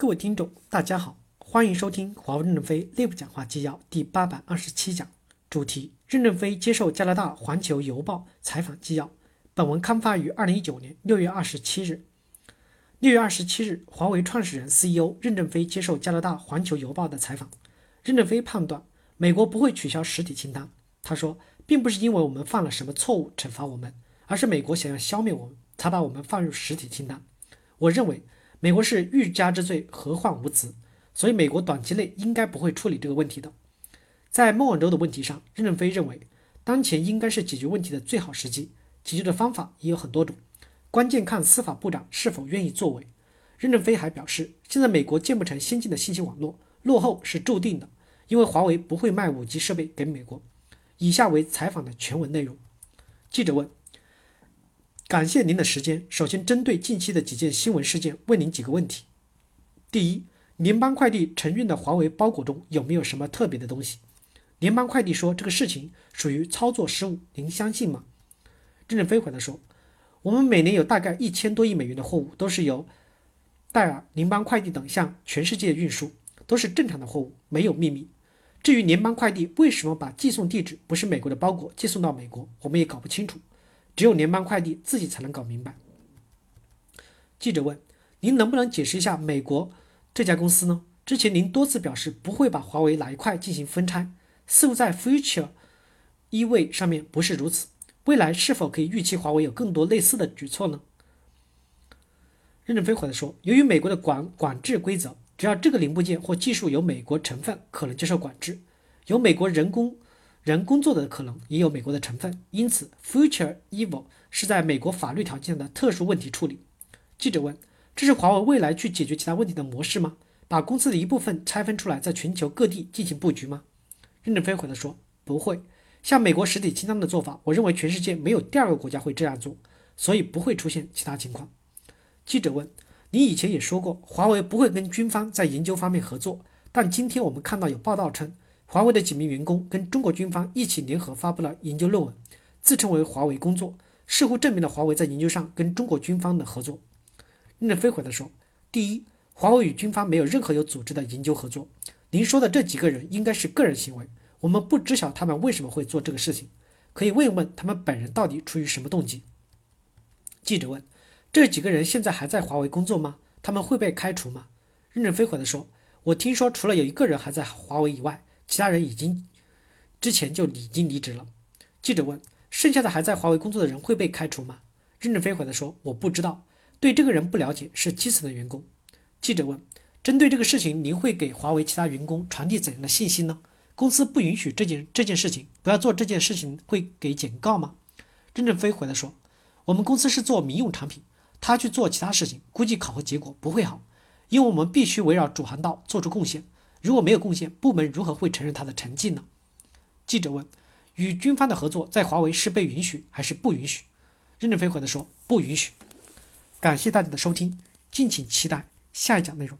各位听众，大家好，欢迎收听华为任正非内部讲话纪要第八百二十七讲，主题：任正非接受加拿大《环球邮报》采访纪要。本文刊发于二零一九年六月二十七日。六月二十七日，华为创始人 CEO 任正非接受加拿大《环球邮报》的采访。任正非判断，美国不会取消实体清单。他说，并不是因为我们犯了什么错误惩罚我们，而是美国想要消灭我们，才把我们放入实体清单。我认为。美国是欲加之罪，何患无辞？所以美国短期内应该不会处理这个问题的。在孟晚舟的问题上，任正非认为，当前应该是解决问题的最好时机。解决的方法也有很多种，关键看司法部长是否愿意作为。任正非还表示，现在美国建不成先进的信息网络，落后是注定的，因为华为不会卖五 G 设备给美国。以下为采访的全文内容。记者问。感谢您的时间。首先，针对近期的几件新闻事件，问您几个问题：第一，联邦快递承运的华为包裹中有没有什么特别的东西？联邦快递说这个事情属于操作失误，您相信吗？任正非回答说：“我们每年有大概一千多亿美元的货物都是由戴尔、联邦快递等向全世界运输，都是正常的货物，没有秘密。至于联邦快递为什么把寄送地址不是美国的包裹寄送到美国，我们也搞不清楚。”只有联邦快递自己才能搞明白。记者问：“您能不能解释一下美国这家公司呢？之前您多次表示不会把华为哪一块进行分拆，似乎在 Future 一位上面不是如此。未来是否可以预期华为有更多类似的举措呢？”任正非回答说：“由于美国的管管制规则，只要这个零部件或技术有美国成分，可能接受管制，有美国人工。”人工作的可能也有美国的成分，因此 Future Evil 是在美国法律条件的特殊问题处理。记者问：“这是华为未来去解决其他问题的模式吗？把公司的一部分拆分出来，在全球各地进行布局吗？”任正非回答说：“不会。像美国实体清单的做法，我认为全世界没有第二个国家会这样做，所以不会出现其他情况。”记者问：“你以前也说过，华为不会跟军方在研究方面合作，但今天我们看到有报道称。”华为的几名员工跟中国军方一起联合发布了研究论文，自称为华为工作，似乎证明了华为在研究上跟中国军方的合作。任正非回答说：“第一，华为与军方没有任何有组织的研究合作。您说的这几个人应该是个人行为，我们不知晓他们为什么会做这个事情，可以问问他们本人到底出于什么动机。”记者问：“这几个人现在还在华为工作吗？他们会被开除吗？”任正非回答说：“我听说除了有一个人还在华为以外。”其他人已经之前就已经离职了。记者问：“剩下的还在华为工作的人会被开除吗？”任正非回答说：“我不知道，对这个人不了解，是基层的员工。”记者问：“针对这个事情，您会给华为其他员工传递怎样的信息呢？公司不允许这件这件事情，不要做这件事情，会给警告吗？”任正非回答说：“我们公司是做民用产品，他去做其他事情，估计考核结果不会好，因为我们必须围绕主航道做出贡献。”如果没有贡献，部门如何会承认他的成绩呢？记者问：“与军方的合作在华为是被允许还是不允许？”任正非回答说：“不允许。”感谢大家的收听，敬请期待下一讲内容。